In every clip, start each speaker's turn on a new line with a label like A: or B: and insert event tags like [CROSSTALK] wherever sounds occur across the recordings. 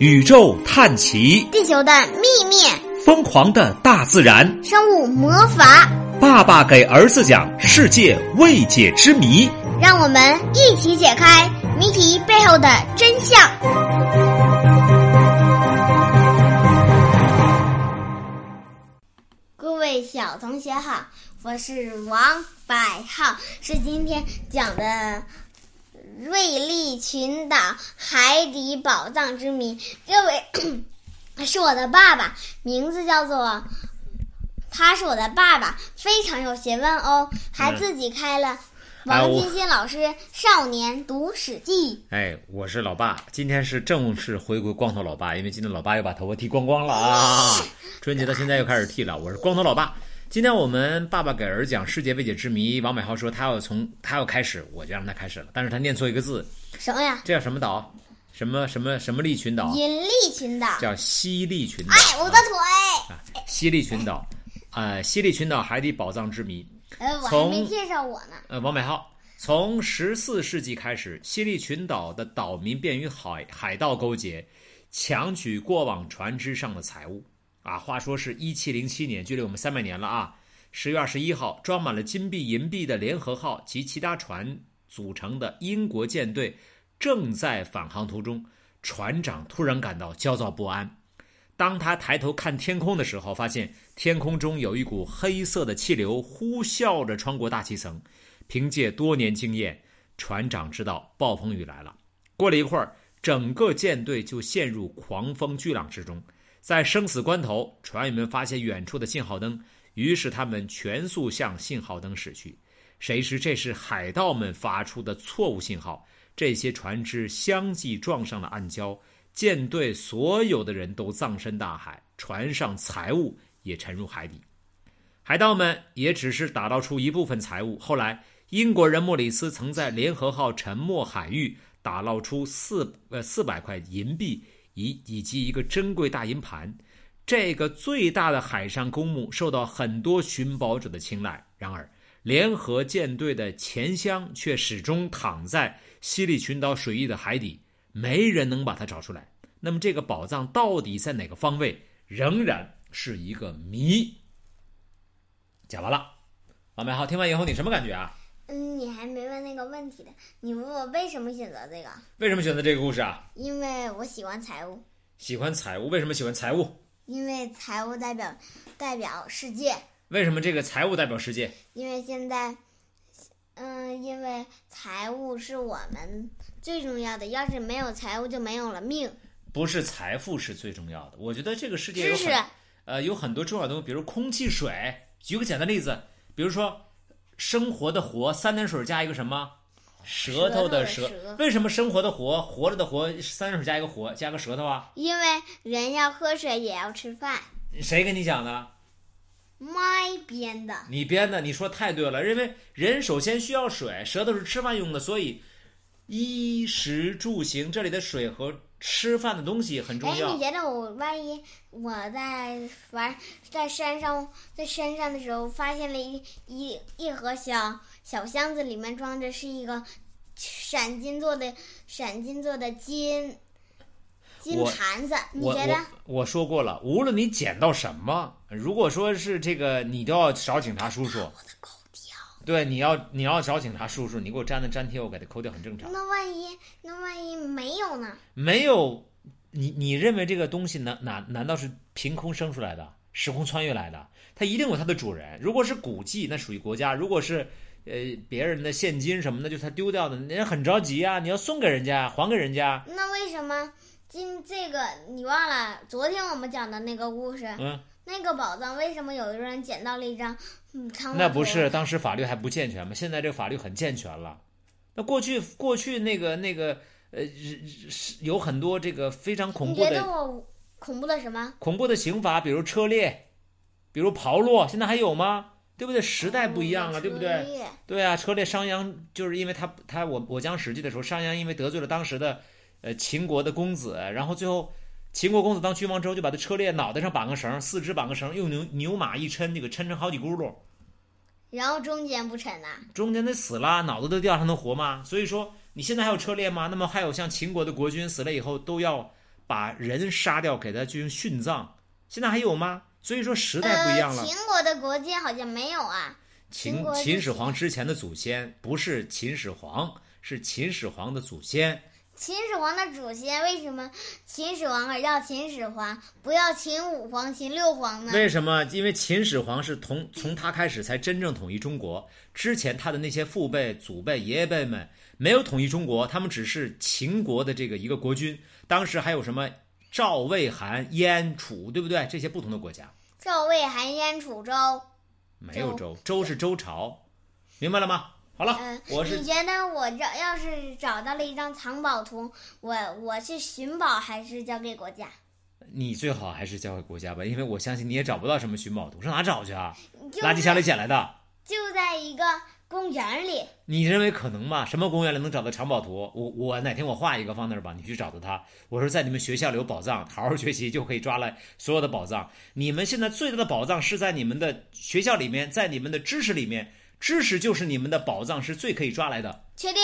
A: 宇宙探奇，
B: 地球的秘密，
A: 疯狂的大自然，
B: 生物魔法。
A: 爸爸给儿子讲世界未解之谜，
B: 让我们一起解开谜题背后的真相。各位小同学好，我是王百浩，是今天讲的。瑞丽群岛海底宝藏之谜，这位 [CLEARS THROAT] 是我的爸爸，名字叫做，他是我的爸爸，非常有学问哦，还自己开了王金鑫老师少年读史记。
A: 哎，我是老爸，今天是正式回归光头老爸，因为今天老爸又把头发剃光光了啊，[LAUGHS] 春节到现在又开始剃了，我是光头老爸。今天我们爸爸给儿子讲世界未解之谜。王美浩说他要从他要开始，我就让他开始了。但是他念错一个字，
B: 什么呀？
A: 这叫什么岛？什么什么什么利群岛？
B: 引力群岛。
A: 叫西利群岛。
B: 哎，我的腿！
A: 西利群岛，呃，西利群岛海底宝藏之谜。
B: 呃，我还没介绍我呢。
A: 呃，王美浩，从十四世纪开始，西利群岛的岛民便与海海盗勾结，强取过往船只上的财物。啊，话说是一七零七年，距离我们三百年了啊！十月二十一号，装满了金币、银币的联合号及其他船组成的英国舰队正在返航途中，船长突然感到焦躁不安。当他抬头看天空的时候，发现天空中有一股黑色的气流呼啸着穿过大气层。凭借多年经验，船长知道暴风雨来了。过了一会儿，整个舰队就陷入狂风巨浪之中。在生死关头，船员们发现远处的信号灯，于是他们全速向信号灯驶去。谁知这是海盗们发出的错误信号，这些船只相继撞上了暗礁，舰队所有的人都葬身大海，船上财物也沉入海底。海盗们也只是打捞出一部分财物。后来，英国人莫里斯曾在联合号沉没海域打捞出四呃四百块银币。以以及一个珍贵大银盘，这个最大的海上公墓受到很多寻宝者的青睐。然而，联合舰队的钱箱却始终躺在西里群岛水域的海底，没人能把它找出来。那么，这个宝藏到底在哪个方位，仍然是一个谜。讲完了，王美好，听完以后你什么感觉啊？
B: 嗯，你还没问那个问题的。你问我为什么选择这个？
A: 为什么选择这个故事啊？
B: 因为我喜欢财务。
A: 喜欢财务？为什么喜欢财务？
B: 因为财务代表代表世界。
A: 为什么这个财务代表世界？
B: 因为现在，嗯，因为财务是我们最重要的。要是没有财务，就没有了命。
A: 不是财富是最重要的。我觉得这个世界有
B: 知识，
A: 呃，有很多重要的东西，比如空气、水。举个简单例子，比如说。生活的活三点水加一个什么？舌头的舌。为什么生活的活活着的活三点水加一个活加个舌头啊？
B: 因为人要喝水也要吃饭。
A: 谁跟你讲的？
B: 麦编的。
A: 你编的？你说太对了。因为人首先需要水，舌头是吃饭用的，所以衣食住行这里的水和。吃饭的东西很重要。
B: 哎，你觉得我万一我在玩在山上，在山上的时候，发现了一一一盒小小箱子，里面装着是一个闪金做的闪金做的金金盘子，你觉得？
A: 我说过了，无论你捡到什么，如果说是这个，你都要找警察叔叔。对，你要你要找警察叔叔，你给我粘的粘贴，我给他抠掉，很正常。
B: 那万一那万一没有呢？
A: 没有，你你认为这个东西难难难道是凭空生出来的，时空穿越来的？它一定有它的主人。如果是古迹，那属于国家；如果是呃别人的现金什么的，就他丢掉的，人家很着急啊，你要送给人家，还给人家。
B: 那为什么今这个你忘了？昨天我们讲的那个故事，
A: 嗯，
B: 那个宝藏为什么有一个人捡到了一张？
A: 那不是当时法律还不健全吗？现在这个法律很健全了。那过去过去那个那个呃是，有很多这个非常恐怖的。
B: 你觉得我恐怖的什么？
A: 恐怖的刑罚，比如车裂，比如刨落，现在还有吗？对不对？时代不一样了，对不对？对啊，车裂商鞅就是因为他他我我讲史记的时候，商鞅因为得罪了当时的呃秦国的公子，然后最后。秦国公子当君王之后，就把他车裂，脑袋上绑个绳，四肢绑个绳，用牛牛马一抻，那个抻成好几轱辘。
B: 然后中间不抻呐？
A: 中间得死了，脑子都掉，还能活吗？所以说，你现在还有车裂吗？那么还有像秦国的国君死了以后，都要把人杀掉，给他进行殉葬。现在还有吗？所以说时代不一样了。
B: 呃、秦国的国君好像没有啊。
A: 秦秦始皇之前的祖先不是秦始皇，是秦始皇的祖先。
B: 秦始皇的祖先为什么秦始皇而叫秦始皇，不要秦五皇、秦六皇呢？
A: 为什么？因为秦始皇是从从他开始才真正统一中国，之前他的那些父辈、祖辈、爷爷辈们没有统一中国，他们只是秦国的这个一个国君。当时还有什么赵、魏、韩、燕、楚，对不对？这些不同的国家。
B: 赵、魏、韩、燕、楚、周。
A: 没有周，周是周朝，明白了吗？好了，
B: 嗯、
A: 我是
B: 你觉得我找要是找到了一张藏宝图，我我去寻宝还是交给国家？
A: 你最好还是交给国家吧，因为我相信你也找不到什么寻宝图，上哪找去啊？垃圾箱里捡来的？
B: 就在一个公园里。
A: 你认为可能吗？什么公园里能找到藏宝图？我我哪天我画一个放那儿吧，你去找到它。我说在你们学校里有宝藏，好好学习就可以抓来所有的宝藏。你们现在最大的宝藏是在你们的学校里面，在你们的知识里面。知识就是你们的宝藏，是最可以抓来的。
B: 确定？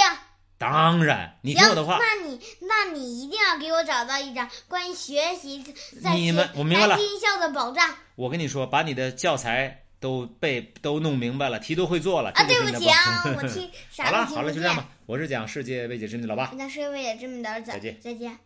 A: 当然，你听我的话。
B: 那你那你一定要给我找到一张关于学习在
A: 你们我明白了。
B: 音校的宝藏。
A: 我跟你说，把你的教材都背都弄明白了，题都会做了。
B: 啊，
A: 对
B: 不起啊，[LAUGHS] 我听啥
A: 好了
B: 都听
A: 好了，就这样吧。我是讲世界未解之谜的老爸。
B: 那世界未解之谜的儿子。
A: 再见。
B: 再见。